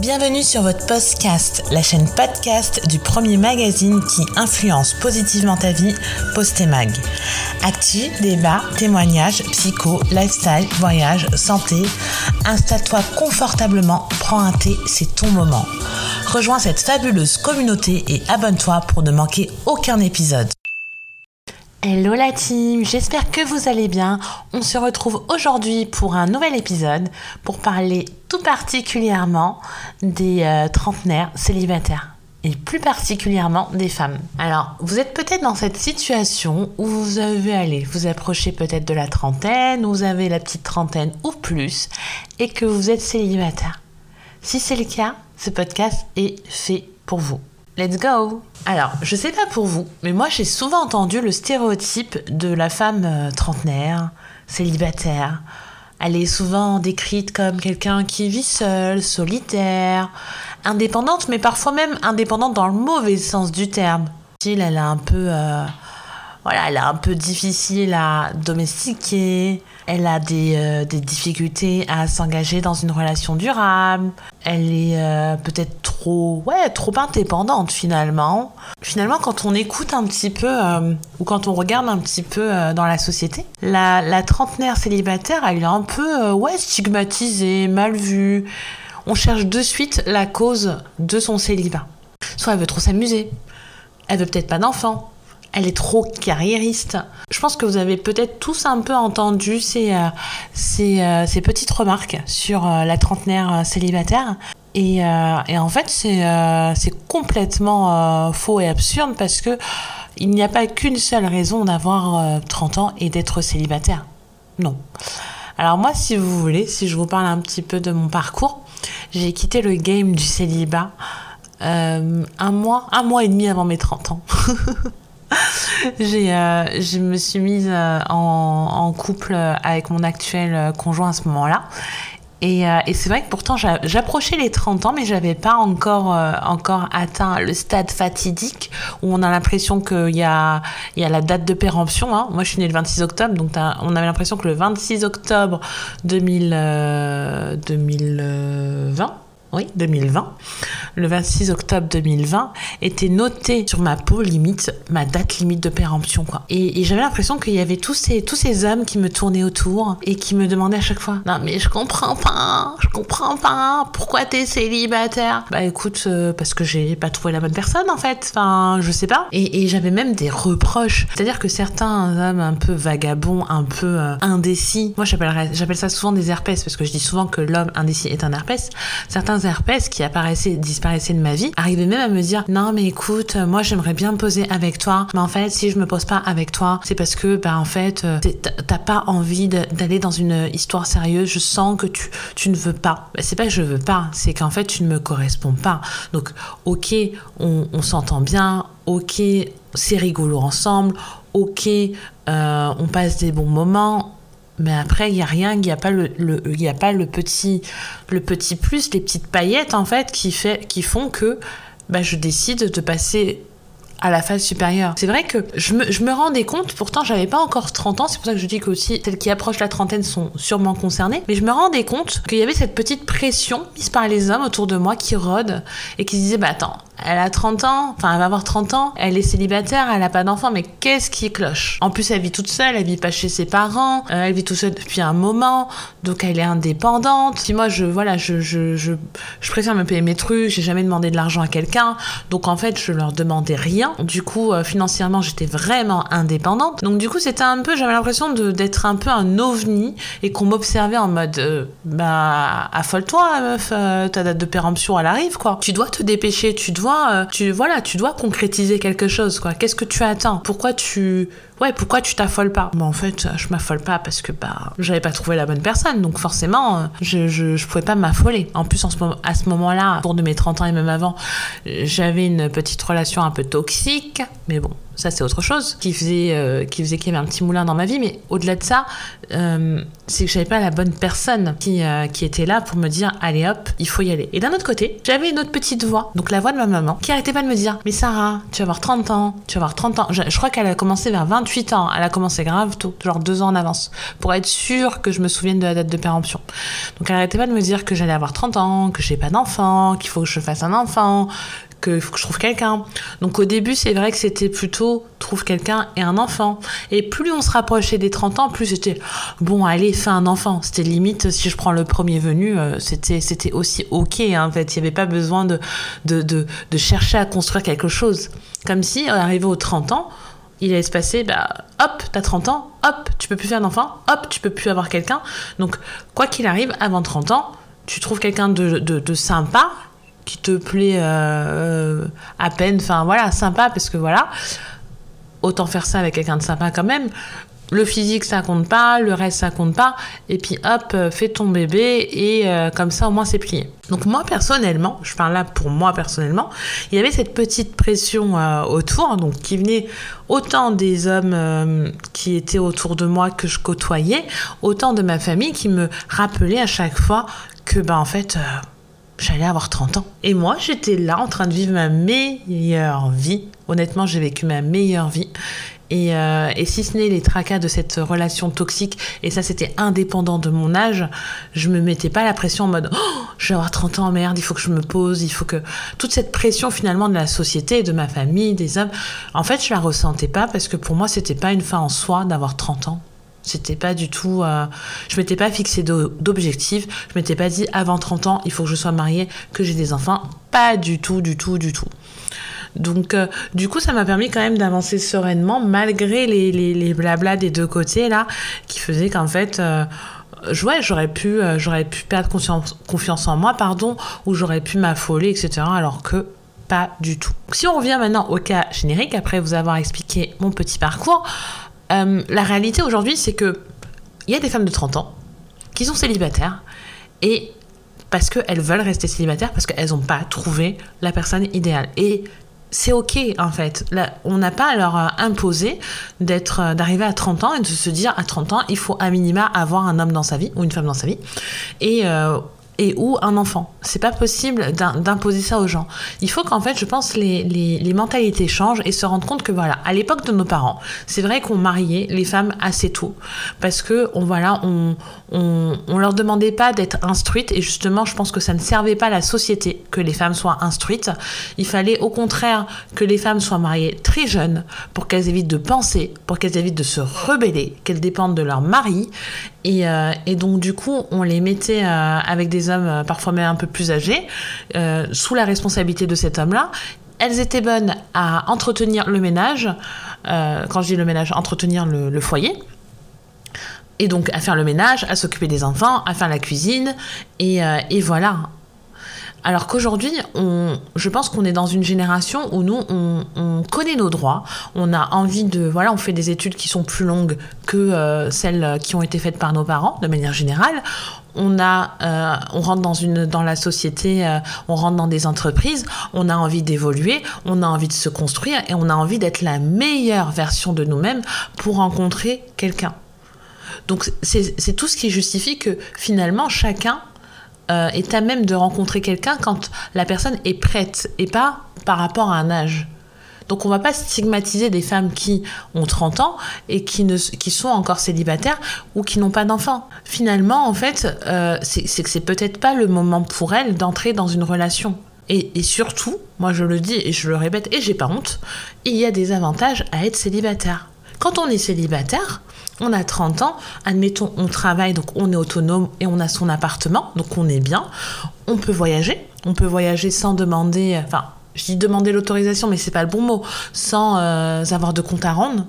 Bienvenue sur votre podcast, la chaîne podcast du premier magazine qui influence positivement ta vie, Postemag. Actu, débat, témoignages, psycho, lifestyle, voyage, santé. Installe-toi confortablement, prends un thé, c'est ton moment. Rejoins cette fabuleuse communauté et abonne-toi pour ne manquer aucun épisode. Hello la team, j'espère que vous allez bien. On se retrouve aujourd'hui pour un nouvel épisode pour parler tout particulièrement des euh, trentenaires célibataires et plus particulièrement des femmes. Alors, vous êtes peut-être dans cette situation où vous avez allé vous approcher peut-être de la trentaine, vous avez la petite trentaine ou plus et que vous êtes célibataire. Si c'est le cas, ce podcast est fait pour vous. Let's go Alors, je sais pas pour vous, mais moi j'ai souvent entendu le stéréotype de la femme euh, trentenaire, célibataire. Elle est souvent décrite comme quelqu'un qui vit seule, solitaire, indépendante, mais parfois même indépendante dans le mauvais sens du terme. Elle est un peu... Euh, voilà, elle est un peu difficile à domestiquer, elle a des, euh, des difficultés à s'engager dans une relation durable, elle est euh, peut-être trop, ouais, trop indépendante finalement. Finalement, quand on écoute un petit peu, euh, ou quand on regarde un petit peu dans la société, la, la, trentenaire célibataire, elle est un peu, ouais, stigmatisée, mal vue. On cherche de suite la cause de son célibat. Soit elle veut trop s'amuser, elle veut peut-être pas d'enfant, elle est trop carriériste. Je pense que vous avez peut-être tous un peu entendu ces, euh, euh, ces, petites remarques sur euh, la trentenaire célibataire. Et, et en fait, c'est complètement faux et absurde parce que il n'y a pas qu'une seule raison d'avoir 30 ans et d'être célibataire. Non. Alors moi, si vous voulez, si je vous parle un petit peu de mon parcours, j'ai quitté le game du célibat un mois, un mois et demi avant mes 30 ans. j'ai, euh, je me suis mise euh, en, couple avec mon actuel euh, conjoint à ce moment-là. Et, c'est vrai que pourtant j'approchais les 30 ans, mais j'avais pas encore, encore atteint le stade fatidique où on a l'impression qu'il y a, y a la date de péremption. Hein. Moi je suis née le 26 octobre, donc on avait l'impression que le 26 octobre 2000, 2020, oui, 2020, le 26 octobre 2020, était noté sur ma peau limite, ma date limite de péremption, quoi. Et, j'avais l'impression qu'il y avait tous ces, tous ces hommes qui me tournaient autour et qui me demandaient à chaque fois, non mais je comprends pas, je comprends pas, pourquoi t'es célibataire? Bah écoute, euh, parce que j'ai pas trouvé la bonne personne en fait, enfin, je sais pas. Et, j'avais même des reproches, c'est-à-dire que certains hommes un peu vagabonds, un peu euh, indécis, moi j'appelle ça souvent des herpès, parce que je dis souvent que l'homme indécis est un herpès, certains herpès qui apparaissaient, disparaissaient de ma vie, arrivaient même à me dire non mais écoute, moi j'aimerais bien me poser avec toi, mais en fait si je me pose pas avec toi, c'est parce que bah en fait euh, t'as pas envie d'aller dans une histoire sérieuse, je sens que tu, tu ne veux pas. Bah, c'est pas que je veux pas, c'est qu'en fait tu ne me corresponds pas. Donc ok, on, on s'entend bien, ok, c'est rigolo ensemble, ok, euh, on passe des bons moments, mais après il y a rien il n'y a pas le, y a pas le petit le petit plus les petites paillettes en fait qui fait qui font que bah, je décide de passer à la phase supérieure. C'est vrai que je me, je me rendais compte, pourtant j'avais pas encore 30 ans, c'est pour ça que je dis que aussi celles qui approchent la trentaine sont sûrement concernées, mais je me rendais compte qu'il y avait cette petite pression mise par les hommes autour de moi qui rôdent et qui se disaient bah attends, elle a 30 ans, enfin elle va avoir 30 ans, elle est célibataire, elle a pas d'enfant, mais qu'est-ce qui cloche? En plus elle vit toute seule, elle vit pas chez ses parents, euh, elle vit toute seule depuis un moment, donc elle est indépendante. Si moi je voilà, je, je, je, je préfère me payer mes trucs, j'ai jamais demandé de l'argent à quelqu'un, donc en fait je leur demandais rien. Du coup euh, financièrement j'étais vraiment indépendante. Donc du coup c'était un peu, j'avais l'impression d'être un peu un ovni et qu'on m'observait en mode euh, bah affole-toi meuf, ta date de péremption elle arrive quoi. Tu dois te dépêcher, tu dois euh, tu voilà, tu dois concrétiser quelque chose, quoi. Qu'est-ce que tu attends? Pourquoi tu, ouais, pourquoi tu t'affoles pas? Bon, en fait, je m'affole pas parce que bah, j'avais pas trouvé la bonne personne, donc forcément, euh, je, je, pouvais pas m'affoler. En plus, en ce à ce moment-là, autour de mes 30 ans et même avant, j'avais une petite relation un peu toxique, mais bon, ça c'est autre chose qui faisait euh, qui faisait qu'il y avait un petit moulin dans ma vie mais au-delà de ça euh, c'est que j'avais pas la bonne personne qui, euh, qui était là pour me dire allez hop il faut y aller et d'un autre côté j'avais une autre petite voix donc la voix de ma maman qui arrêtait pas de me dire mais Sarah tu vas avoir 30 ans tu vas avoir 30 ans je, crois qu'elle a commencé vers 20 28 ans. Elle a commencé grave tôt, genre deux ans en avance, pour être sûre que je me souvienne de la date de péremption. Donc elle arrêtait pas de me dire que j'allais avoir 30 ans, que j'ai pas d'enfant, qu'il faut que je fasse un enfant, qu'il faut que je trouve quelqu'un. Donc au début, c'est vrai que c'était plutôt trouve quelqu'un et un enfant. Et plus on se rapprochait des 30 ans, plus c'était bon, allez, fais un enfant. C'était limite, si je prends le premier venu, euh, c'était, c'était aussi ok hein, en fait. Il n'y avait pas besoin de, de, chercher à construire quelque chose. Comme si, arrivé aux 30 ans, il allait se passer, bah, hop, t'as 30 ans, hop, tu peux plus faire d'enfant, hop, tu peux plus avoir quelqu'un. Donc, quoi qu'il arrive, avant 30 ans, tu trouves quelqu'un de, de, de sympa, qui te plaît euh, à peine, enfin voilà, sympa, parce que voilà, autant faire ça avec quelqu'un de sympa quand même. Le physique, ça compte pas, le reste, ça compte pas. Et puis hop, euh, fais ton bébé et euh, comme ça, au moins, c'est plié. Donc moi, personnellement, je parle là pour moi personnellement, il y avait cette petite pression autour, donc qui venait autant des hommes qui étaient autour de moi que je côtoyais, autant de ma famille qui me rappelait à chaque fois que, ben en fait j'allais avoir 30 ans. Et moi, j'étais là en train de vivre ma meilleure vie. Honnêtement, j'ai vécu ma meilleure vie. Et, euh, et, si ce n'est les tracas de cette relation toxique, et ça c'était indépendant de mon âge, je me mettais pas la pression en mode oh, je vais avoir 30 ans, merde, il faut que je me pose, il faut que. Toute cette pression finalement de la société, de ma famille, des hommes, en fait je la ressentais pas parce que pour moi c'était pas une fin en soi d'avoir 30 ans. C'était pas du tout. Euh, je m'étais pas fixé d'objectif. Je m'étais pas dit avant 30 ans, il faut que je sois mariée, que j'ai des enfants. Pas du tout, du tout, du tout. Donc, euh, du coup, ça m'a permis quand même d'avancer sereinement, malgré les, les, blablas des deux côtés, là, qui faisaient qu'en fait. Euh, ouais, j'aurais pu, j'aurais pu perdre confiance, confiance en moi, pardon, ou j'aurais pu m'affoler, etc. Alors que pas du tout. Si on revient maintenant au cas générique, après vous avoir expliqué mon petit parcours, euh, la réalité aujourd'hui, c'est que il y a des femmes de 30 ans qui sont célibataires et parce qu'elles veulent rester célibataires, parce qu'elles n'ont pas trouvé la personne idéale. Et c'est ok en fait. On n'a pas à leur euh, imposer d'être, euh, d'arriver à 30 ans et de se dire à 30 ans il faut à minima avoir un homme dans sa vie ou une femme dans sa vie et et ou un enfant. C'est pas possible d'imposer ça aux gens. Il faut qu'en fait, je pense, les, les, mentalités changent et se rendre compte que voilà, à l'époque de nos parents, c'est vrai qu'on mariait les femmes assez tôt parce que on voilà, on, on, on leur demandait pas d'être instruites et justement, je pense que ça ne servait pas à la société que les femmes soient instruites. Il fallait au contraire que les femmes soient mariées très jeunes pour qu'elles évitent de penser, pour qu'elles évitent de se rebeller, qu'elles dépendent de leur mari et, euh, et, donc du coup, on les mettait euh, avec des hommes euh, parfois même un peu plus âgés, euh, sous la responsabilité de cet homme-là. Elles étaient bonnes à entretenir le ménage, euh, quand je dis le ménage, entretenir le, foyer. Et donc à faire le ménage, à s'occuper des enfants, à faire la cuisine, et, et voilà. Alors qu'aujourd'hui, je pense qu'on est dans une génération où nous, on, on, connaît nos droits, on a envie de, voilà, on fait des études qui sont plus longues que celles qui ont été faites par nos parents, de manière générale. On a, euh, on rentre dans une, dans la société, euh, on rentre dans des entreprises, on a envie d'évoluer, on a envie de se construire et on a envie d'être la meilleure version de nous-mêmes pour rencontrer quelqu'un. Donc c'est tout ce qui justifie que finalement chacun euh, est à même de rencontrer quelqu'un quand la personne est prête et pas par rapport à un âge. Donc on va pas stigmatiser des femmes qui ont 30 ans et qui, ne, qui sont encore célibataires ou qui n'ont pas d'enfants. Finalement, en fait, euh, c'est que c'est peut-être pas le moment pour elles d'entrer dans une relation. Et, et, surtout, moi je le dis et je le répète et j'ai pas honte, il y a des avantages à être célibataire. Quand on est célibataire, on a 30 ans, admettons, on travaille, donc on est autonome et on a son appartement, donc on est bien. On peut voyager, on peut voyager sans demander, enfin, je dis demander l'autorisation, mais c'est pas le bon mot, sans euh, avoir de compte à rendre.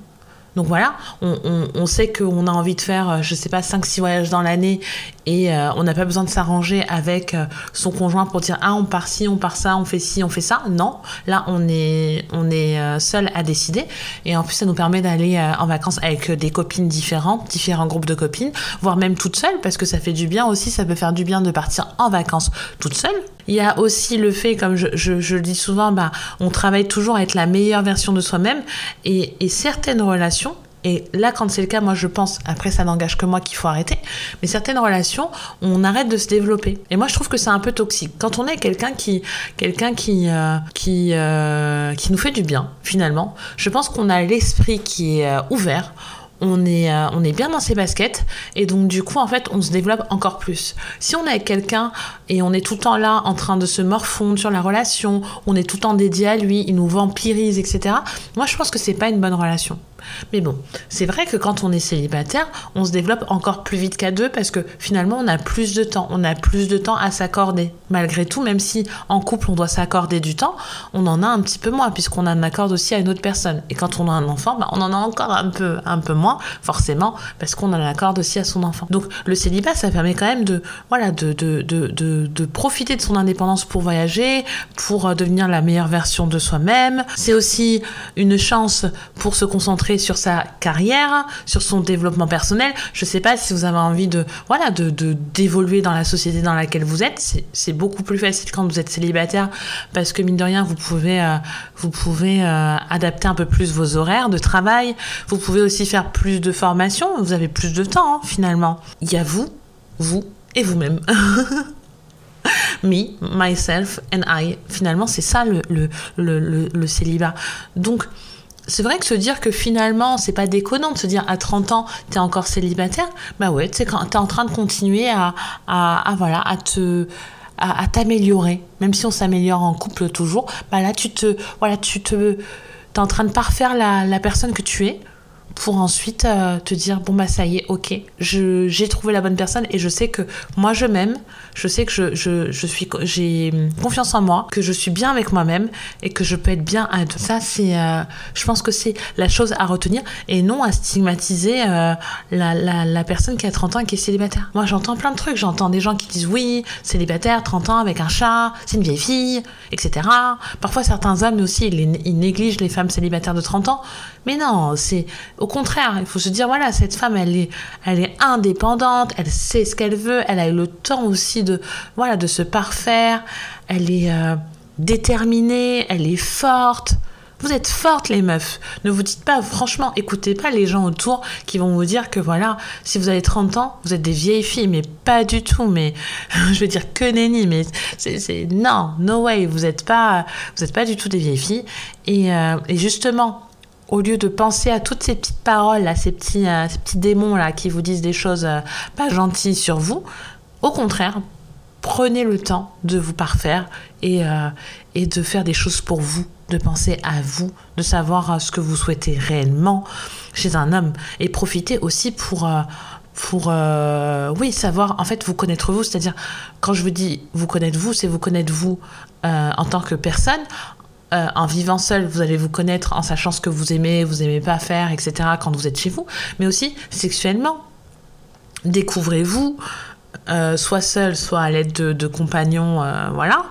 Donc voilà, on, on, on sait qu'on a envie de faire, euh, je sais pas, 5-6 voyages dans l'année et euh, on n'a pas besoin de s'arranger avec euh, son conjoint pour dire ah on part ci, on part ça, on fait ci, on fait ça. Non, là on est on est euh, seul à décider et en plus ça nous permet d'aller en vacances avec des copines différentes, différents groupes de copines, voire même toute seule parce que ça fait du bien aussi, ça peut faire du bien de partir en vacances toute seule. Il y a aussi le fait, comme je, je, je le dis souvent, bah, on travaille toujours à être la meilleure version de soi-même et, et certaines relations Et là, quand c'est le cas, moi je pense, après ça n'engage que moi qu'il faut arrêter, mais certaines relations, on arrête de se développer. Et moi je trouve que c'est un peu toxique. Quand on est quelqu'un qui, quelqu'un qui, euh, qui, euh, qui nous fait du bien, finalement, je pense qu'on a l'esprit qui est euh, ouvert on est, on est bien dans ses baskets et donc du coup en fait on se développe encore plus. Si on est avec quelqu'un et on est tout le temps là en train de se morfondre sur la relation, on est tout le temps dédié à lui, il nous vampirise, etc. Moi je pense que c'est pas une bonne relation. Mais bon, c'est vrai que quand on est célibataire, on se développe encore plus vite qu'à deux parce que finalement on a plus de temps, on a plus de temps à s'accorder. Malgré tout, même si en couple on doit s'accorder du temps, on en a un petit peu moins puisqu'on en accorde aussi à une autre personne. Et quand on a un enfant, bah, on en a encore un peu, un peu moins, forcément, parce qu'on en accorde aussi à son enfant. Donc le célibat, ça permet quand même de, voilà, de, de, de, de, profiter de son indépendance pour voyager, pour euh, devenir la meilleure version de soi-même. C'est aussi une chance pour se concentrer sur sa carrière, sur son développement personnel. Je sais pas si vous avez envie de, voilà, de, d'évoluer dans la société dans laquelle vous êtes. C'est, beaucoup plus facile quand vous êtes célibataire parce que mine de rien, vous pouvez, euh, vous pouvez euh, adapter un peu plus vos horaires de travail. Vous pouvez aussi faire plus de formation. Vous avez plus de temps, hein, finalement. Il y a vous, vous et vous-même. Me, myself and I. Finalement, c'est ça le, le, le célibat. Donc, c'est vrai que se dire que finalement, c'est pas déconnant de se dire à 30 ans, t'es encore célibataire, bah ouais, tu sais, t'es en train de continuer à, à, te, t'améliorer, même si on s'améliore en couple toujours, bah là, tu te, voilà, tu te, t'es en train de parfaire la personne que tu es pour ensuite euh, te dire bon bah ça y est ok j'ai trouvé la bonne personne et je sais que moi je m'aime. Je sais que je, je, je suis j'ai confiance en moi que je suis bien avec moi-même et que je peux être bien à deux. Ça c'est euh, je pense que c'est la chose à retenir et non à stigmatiser euh, la, la, la, personne qui a 30 ans et qui est célibataire. Moi j'entends plein de trucs. J'entends des gens qui disent oui célibataire 30 ans avec un chat c'est une vieille fille etc parfois certains hommes aussi ils, ils négligent les femmes célibataires de 30 ans mais non c'est au contraire, il faut se dire voilà, cette femme, elle est, elle est indépendante, elle sait ce qu'elle veut, elle a eu le temps aussi de, voilà, de se parfaire, elle est euh, déterminée, elle est forte. Vous êtes fortes les meufs. Ne vous dites pas, franchement, écoutez pas les gens autour qui vont vous dire que voilà, si vous avez 30 ans, vous êtes des vieilles filles, mais pas du tout. Mais je veux dire que nenni, mais c'est non, no way. Vous n'êtes pas, vous êtes pas du tout des vieilles filles. Et, euh, et justement, au lieu de penser à toutes ces petites paroles, à ces petits, euh, ces petits démons là qui vous disent des choses euh, pas gentilles sur vous, au contraire, prenez le temps de vous parfaire et, euh, et de faire des choses pour vous, de penser à vous, de savoir ce que vous souhaitez réellement chez un homme et profitez aussi pour pour oui savoir en fait vous connaître vous. C'est-à-dire quand je vous dis vous connaître vous c'est vous connaître vous en tant que personne euh, en vivant seul, vous allez vous connaître en sachant ce que vous aimez, vous aimez pas faire, etc. quand vous êtes chez vous, mais aussi sexuellement. Découvrez-vous, euh, soit seul, soit à l'aide de, compagnons, euh, voilà.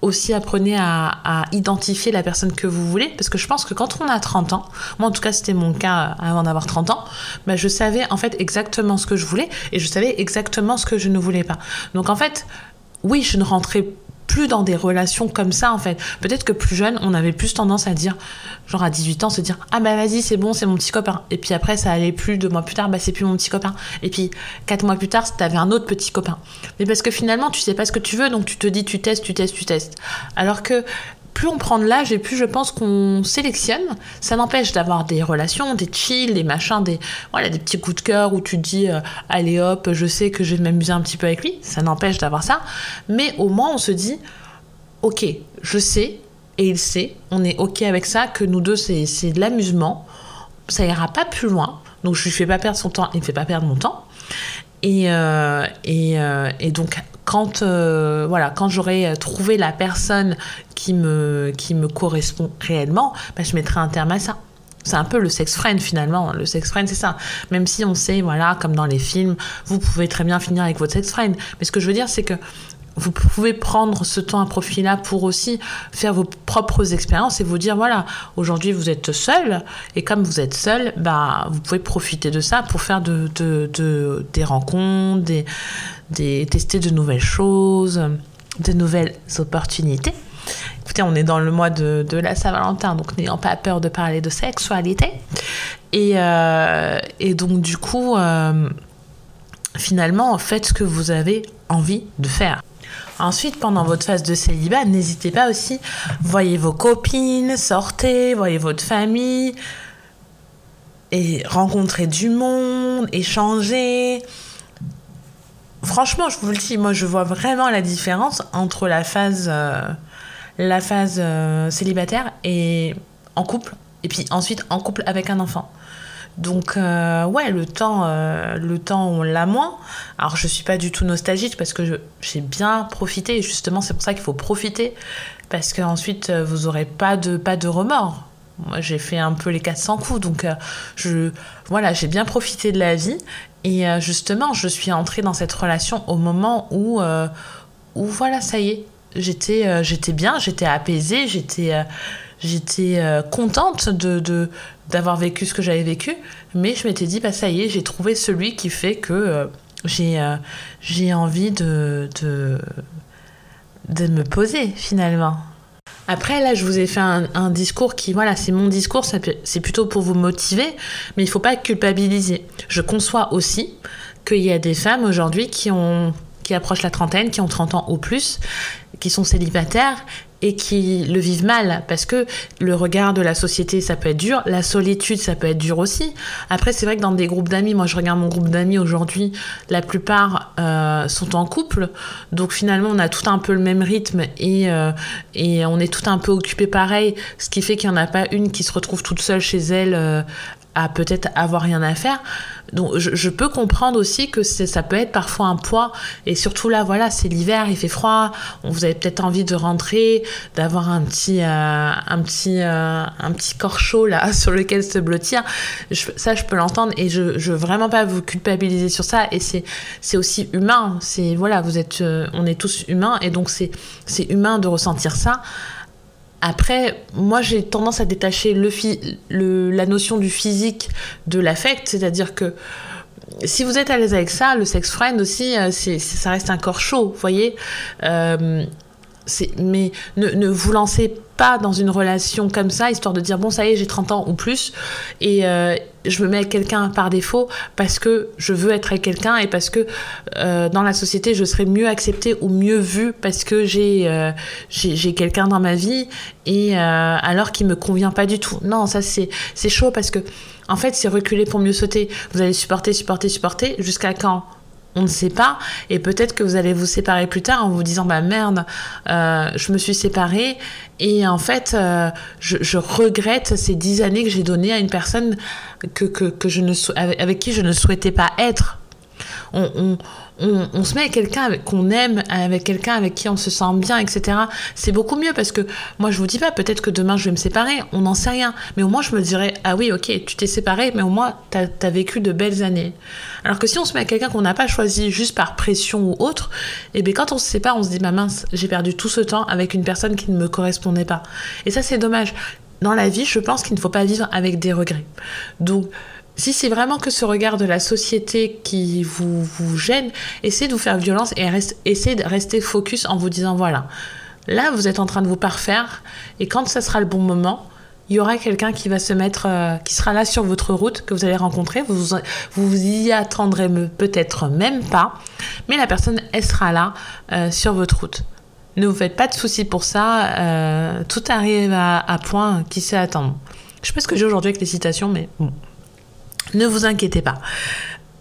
aussi apprenez à, identifier la personne que vous voulez, parce que je pense que quand on a 30 ans, moi en tout cas c'était mon cas avant d'avoir 30 ans, bah, je savais en fait exactement ce que je voulais et je savais exactement ce que je ne voulais pas. Donc en fait, oui, je ne rentrais plus dans des relations comme ça en fait. Peut-être que plus jeune, on avait plus tendance à dire, genre à 18 ans, se dire ah bah vas-y c'est bon, c'est mon petit copain. Et puis après ça allait plus, deux mois plus tard, bah c'est plus mon petit copain. Et puis quatre mois plus tard, t'avais un autre petit copain. Mais parce que finalement tu sais pas ce que tu veux, donc tu te dis tu testes, tu testes, tu testes. Alors que plus on prend de l'âge et plus je pense qu'on sélectionne. Ça n'empêche d'avoir des relations, des chill, des machins, des, voilà, des petits coups de cœur où tu dis euh, allez hop, je sais que je vais m'amuser un petit peu avec lui. Ça n'empêche d'avoir ça. Mais au moins on se dit ok, je sais et il sait, on est ok avec ça, que nous deux c'est de l'amusement. Ça ira pas plus loin. Donc je lui fais pas perdre son temps, il me fait pas perdre mon temps. Et, euh, et, euh, et, donc quand euh, voilà quand j'aurai trouvé la personne qui me qui me correspond réellement bah, je mettrai un terme à ça. C'est un peu le sex friend finalement. Le sex friend c'est ça. Même si on sait voilà comme dans les films vous pouvez très bien finir avec votre sex friend. Mais ce que je veux dire c'est que vous pouvez prendre ce temps à profit-là pour aussi faire vos propres expériences et vous dire voilà, aujourd'hui vous êtes seul et comme vous êtes seul, bah, vous pouvez profiter de ça pour faire de, de, des rencontres, des, des, tester de nouvelles choses, de nouvelles opportunités. Écoutez, on est dans le mois de, de la Saint-Valentin, donc n'ayant pas peur de parler de sexualité. Et, euh, et donc, du coup, euh, finalement, faites ce que vous avez envie de faire. Ensuite, pendant votre phase de célibat, n'hésitez pas aussi, voyez vos copines, sortez, voyez votre famille, et rencontrez du monde, échanger. Franchement, je vous le dis, moi je vois vraiment la différence entre la phase, euh, la phase euh, célibataire et en couple, et puis ensuite en couple avec un enfant. Donc euh, ouais, le temps, le temps on l'a moins. Alors je suis pas du tout nostalgique parce que j'ai bien profité. Et justement, c'est pour ça qu'il faut profiter parce qu'ensuite vous aurez pas de pas de remords. Moi, j'ai fait un peu les 400 coups, donc je voilà, j'ai bien profité de la vie et euh, justement, je suis entrée dans cette relation au moment où, euh, où voilà, ça y est, j'étais, euh, j'étais bien, j'étais apaisée, j'étais, j'étais contente de, d'avoir vécu ce que j'avais vécu, mais je m'étais dit, bah ça y est, j'ai trouvé celui qui fait que j'ai, j'ai envie de, de, de me poser finalement. Après, là, je vous ai fait un, discours qui, voilà, c'est mon discours, c'est plutôt pour vous motiver, mais il ne faut pas culpabiliser. Je conçois aussi qu'il y a des femmes aujourd'hui qui ont qui approchent la trentaine, qui ont 30 ans ou plus, qui sont célibataires qui le vivent mal parce que le regard de la société ça peut être dur, la solitude ça peut être dur aussi. Après c'est vrai que dans des groupes d'amis, moi je regarde mon groupe d'amis aujourd'hui, la plupart euh, sont en couple, donc finalement on a tout un peu le même rythme et, euh, on est tout un peu occupé pareil, ce qui fait qu'il n'y en a pas une qui se retrouve toute seule chez elle euh, à peut-être avoir rien à faire. Donc je, peux comprendre aussi que ça peut être parfois un poids. Et surtout là voilà c'est l'hiver il fait froid. Vous avez peut-être envie de rentrer d'avoir un petit euh, un petit euh, un petit corps chaud là sur lequel se blottir. Ça je peux l'entendre et je je veux vraiment pas vous culpabiliser sur ça. Et c'est c'est aussi humain. C'est voilà vous êtes euh, on est tous humains et donc c'est c'est humain de ressentir ça après, moi j'ai tendance à détacher le, la notion du physique de l'affect, c'est-à-dire que si vous êtes à l'aise avec ça, le sex friend aussi, euh, ça reste un corps chaud, vous voyez. Euh, mais ne, ne, vous lancez pas dans une relation comme ça, histoire de dire bon, ça y est, j'ai 30 ans ou plus, et euh, je me mets avec quelqu'un par défaut parce que je veux être avec quelqu'un et parce que euh, dans la société, je serai mieux acceptée ou mieux vue parce que j'ai euh, j'ai quelqu'un dans ma vie et alors qu'il me convient pas du tout. Non, ça c'est chaud parce que en fait, c'est reculer pour mieux sauter. Vous allez supporter, supporter, supporter jusqu'à quand on ne sait pas. Et peut-être que vous allez vous séparer plus tard en vous disant bah merde, euh, je me suis séparée et en fait euh, je, regrette ces dix années que j'ai données à une personne avec qui je ne souhaitais pas être. Se met avec quelqu'un qu'on aime, avec quelqu'un avec qui on se sent bien, etc. C'est beaucoup mieux parce que moi je vous dis pas, peut-être que demain je vais me séparer, on n'en sait rien. Mais au moins je me dirais, ah oui, ok, tu t'es séparé, mais au moins tu as, vécu de belles années. Alors que si on se met avec quelqu'un qu'on n'a pas choisi juste par pression ou autre, et eh bien quand on se sépare, on se dit, bah mince, j'ai perdu tout ce temps avec une personne qui ne me correspondait pas. Et ça c'est dommage. Dans la vie, je pense qu'il ne faut pas vivre avec des regrets. Donc, si c'est vraiment que ce regard de la société qui vous, vous gêne, essayez de vous faire violence et essayez de rester focus en vous disant voilà, là vous êtes en train de vous parfaire et quand ça sera le bon moment, il y aura quelqu'un qui va se mettre, euh, qui sera là sur votre route, que vous allez rencontrer. Vous vous, y attendrez peut-être même pas, mais la personne, elle sera là euh, sur votre route. Ne vous faites pas de soucis pour ça. Euh, tout arrive à, à point qui sait attendre. Je sais pas ce que j'ai aujourd'hui avec les citations, mais bon. Ne vous inquiétez pas.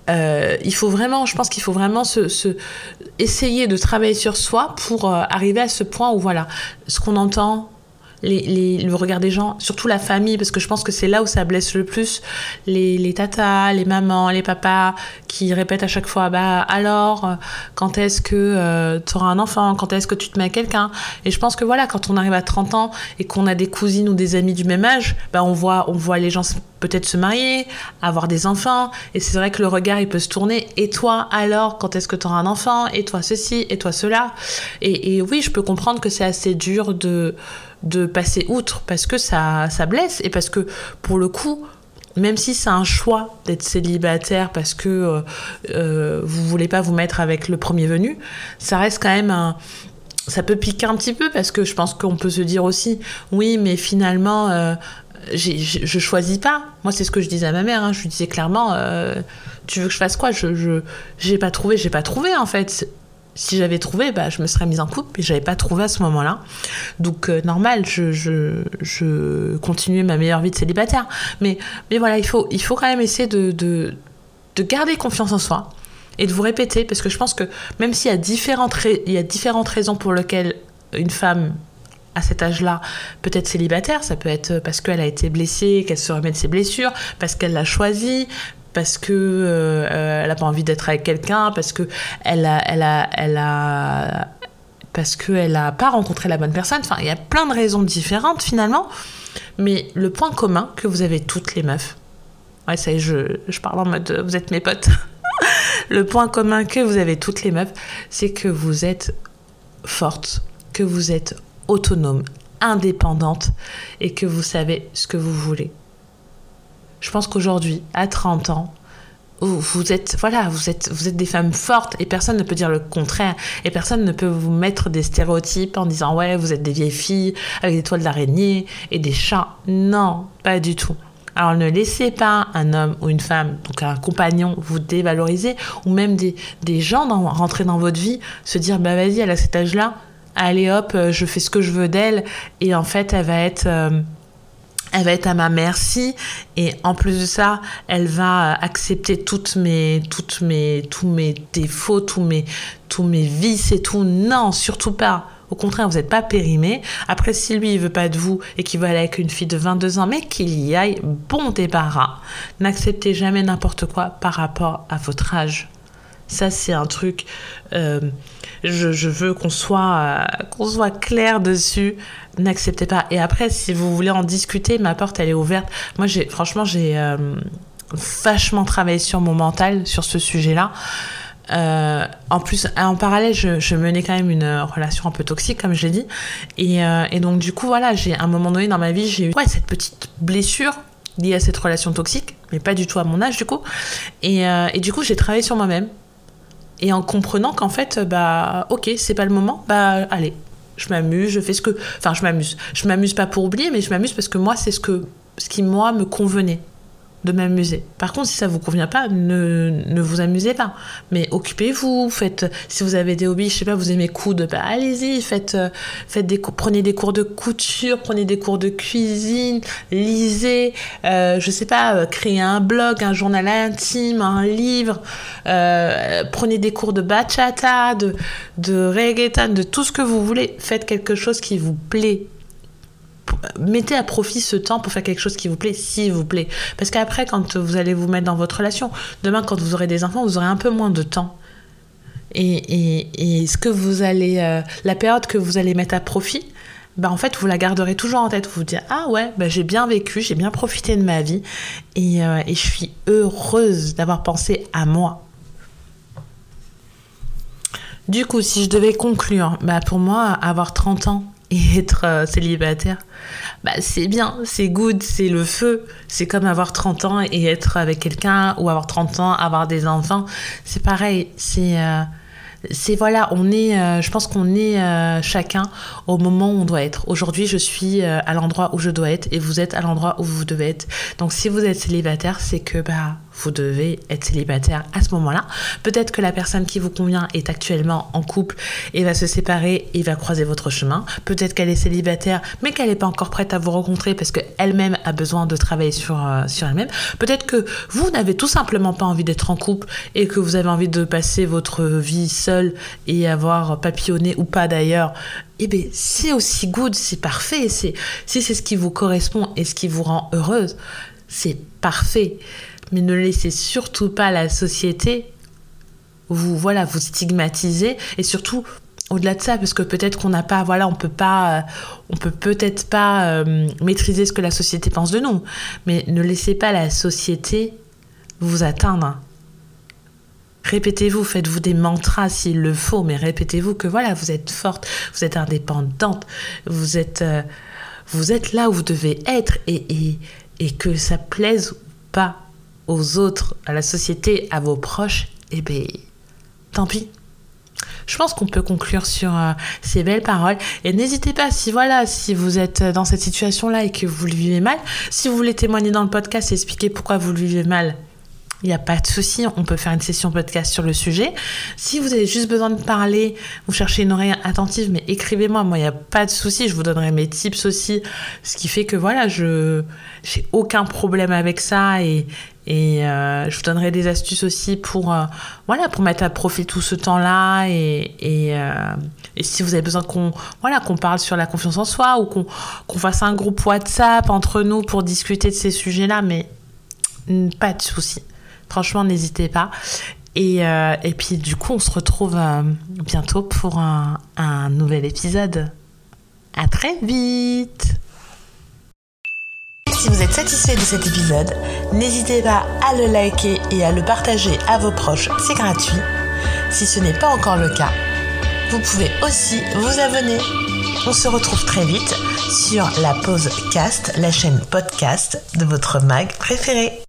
Euh, il faut vraiment, je pense qu'il faut vraiment se, essayer de travailler sur soi pour euh, arriver à ce point où voilà, ce qu'on entend, le regard des gens, surtout la famille, parce que je pense que c'est là où ça blesse le plus. Les, tatas, les mamans, les papas qui répètent à chaque fois Bah alors, euh, quand est-ce que tu auras un enfant? Quand est-ce que tu te mets à quelqu'un? Et je pense que voilà, quand on arrive à 30 ans et qu'on a des cousines ou des amis du même âge, bah on, voit, on voit les gens peut-être se marier, avoir des enfants. Et c'est vrai que le regard, il peut se tourner. Et toi, alors, quand est-ce que tu auras un enfant Et toi, ceci, et toi, cela. Et, oui, je peux comprendre que c'est assez dur de de passer outre parce que ça, ça blesse et parce que pour le coup, même si c'est un choix d'être célibataire parce que euh, euh, vous voulez pas vous mettre avec le premier venu, ça reste quand même un, ça peut piquer un petit peu parce que je pense qu'on peut se dire aussi, oui, mais finalement, euh, je choisis pas. Moi, c'est ce que je disais à ma mère. Hein. Je lui disais clairement, euh, tu veux que je fasse quoi? Je je j'ai pas trouvé, j'ai pas trouvé en fait. Si j'avais trouvé, bah, je me serais mise en couple, et j'avais pas trouvé à ce moment-là. Donc euh, normal, je, je, je continuais ma meilleure vie de célibataire. Mais mais voilà, il faut il faut quand même essayer de, de de garder confiance en soi et de vous répéter parce que je pense que même s'il y il y a différentes raisons pour lesquelles une femme à cet âge-là peut être célibataire, ça peut être parce qu'elle a été blessée, qu'elle se remet de ses blessures, parce qu'elle l'a choisi, parce que euh, elle n'a pas envie d'être avec quelqu'un, parce que elle a, elle a, elle a, parce qu'elle n'a pas rencontré la bonne personne. Enfin, il y a plein de raisons différentes finalement. Mais le point commun que vous avez toutes les meufs, ouais, ça y est, je, je parle en mode vous êtes mes potes. le point commun que vous avez toutes les meufs, c'est que vous êtes fortes, que vous êtes autonome, indépendante et que vous savez ce que vous voulez. Je pense qu'aujourd'hui, à 30 ans, vous êtes voilà vous êtes vous êtes des femmes fortes et personne ne peut dire le contraire. Et personne ne peut vous mettre des stéréotypes en disant ouais vous êtes des vieilles filles avec des toiles d'araignée et des chats. Non pas du tout. Alors ne laissez pas un homme ou une femme, donc un compagnon, vous dévaloriser, ou même des, des gens dans, rentrer dans votre vie, se dire bah vas-y, elle a cet âge-là, allez hop, euh, je fais ce que je veux d'elle. Et en fait, elle va être euh, elle va être à ma merci et en plus de ça, elle va accepter toutes mes, toutes mes, tous mes défauts, tous mes, tous mes vices et tout. Non, surtout pas. Au contraire, vous n'êtes pas périmé. Après, si lui, il veut pas de vous et qu'il veut aller avec une fille de 22 ans, mais qu'il y aille, bon débarras. N'acceptez jamais n'importe quoi par rapport à votre âge. Ça, c'est un truc. Euh, je, veux qu'on soit, euh, soit clair dessus. N'acceptez pas. Et après, si vous voulez en discuter, ma porte, elle est ouverte. Moi, j'ai, franchement, j'ai euh, vachement travaillé sur mon mental, sur ce sujet-là. en plus, en parallèle, je, menais quand même une relation un peu toxique, comme je l'ai dit. Et, et, donc, du coup, voilà, j'ai un moment donné dans ma vie, j'ai eu cette petite blessure liée à cette relation toxique, mais pas du tout à mon âge, du coup. Et du coup, j'ai travaillé sur moi-même et en comprenant qu'en fait, bah, ok, c'est pas le moment, bah, allez, je m'amuse, je fais ce que. Enfin, je m'amuse. Je m'amuse pas pour oublier, mais je m'amuse parce que moi, c'est ce, que, ce qui, moi, me convenait de m'amuser. Par contre, si ça vous convient pas, ne, vous amusez pas. Mais occupez-vous, faites, si vous avez des hobbies, je sais pas, vous aimez coudre, bah allez-y, faites, euh, faites des, prenez des cours de couture, prenez des cours de cuisine, lisez, euh, je sais pas, euh, créez un blog, un journal intime, un livre, prenez des cours de bachata, de, de reggaeton, de tout ce que vous voulez. Faites quelque chose qui vous plaît mettez à profit ce temps pour faire quelque chose qui vous plaît, s'il vous plaît. Parce qu'après, quand vous allez vous mettre dans votre relation, demain, quand vous aurez des enfants, vous aurez un peu moins de temps. Et, ce que vous allez, euh, la période que vous allez mettre à profit, bah en fait, vous la garderez toujours en tête. Vous vous dites, ah ouais, bah j'ai bien vécu, j'ai bien profité de ma vie et, euh, et je suis heureuse d'avoir pensé à moi. Du coup, si je devais conclure, bah pour moi, avoir 30 ans, être euh, célibataire, bah, c'est bien, c'est good, c'est le feu. C'est comme avoir 30 ans et être avec quelqu'un, ou avoir 30 ans, avoir des enfants. C'est pareil, c'est... Euh, c'est voilà, on est, euh, je pense qu'on est chacun au moment où on doit être. Aujourd'hui, je suis à l'endroit où je dois être et vous êtes à l'endroit où vous devez être. Donc, si vous êtes célibataire, c'est que bah vous devez être célibataire à ce moment-là. Peut-être que la personne qui vous convient est actuellement en couple et va se séparer et va croiser votre chemin. Peut-être qu'elle est célibataire mais qu'elle n'est pas encore prête à vous rencontrer parce qu'elle-même a besoin de travailler sur, euh, sur elle-même. Peut-être que vous n'avez tout simplement pas envie d'être en couple et que vous avez envie de passer votre vie seule et avoir papillonné ou pas d'ailleurs. Eh bien, c'est aussi good, c'est parfait. Si c'est ce qui vous correspond et ce qui vous rend heureuse, c'est parfait mais ne laissez surtout pas la société vous voilà vous stigmatiser. Et surtout au-delà de ça parce que peut-être qu'on n'a pas voilà on peut pas euh, on peut peut-être pas euh, maîtriser ce que la société pense de nous. Mais ne laissez pas la société vous atteindre. Répétez-vous faites-vous des mantras s'il le faut mais répétez-vous que voilà vous êtes forte vous êtes indépendante vous êtes euh, vous êtes là où vous devez être et, et, et que ça plaise ou pas aux autres, à la société, à vos proches, eh bien, tant pis. je pense qu'on peut conclure sur euh, ces belles paroles. Et n'hésitez pas, si voilà, si vous êtes dans cette situation-là et que vous le vivez mal, si vous voulez témoigner dans le podcast et expliquer pourquoi vous le vivez mal, il n'y a pas de souci, on peut faire une session podcast sur le sujet. Si vous avez juste besoin de parler, vous cherchez une oreille attentive, mais écrivez-moi, moi il n'y a pas de souci, je vous donnerai mes tips aussi, ce qui fait que voilà, je j'ai aucun problème avec ça et, euh, je vous donnerai des astuces aussi pour euh, voilà pour mettre à profit tout ce temps-là et, euh, si vous avez besoin qu'on parle sur la confiance en soi ou qu'on fasse un groupe WhatsApp entre nous pour discuter de ces sujets-là, mais pas de souci. Franchement, n'hésitez pas. Et, euh, et, puis du coup, on se retrouve euh, bientôt pour un, nouvel épisode. À très vite Si vous êtes satisfait de cet épisode, n'hésitez pas à le liker et à le partager à vos proches, c'est gratuit. Si ce n'est pas encore le cas, vous pouvez aussi vous abonner. On se retrouve très vite sur la pause cast, la chaîne podcast de votre mag préféré.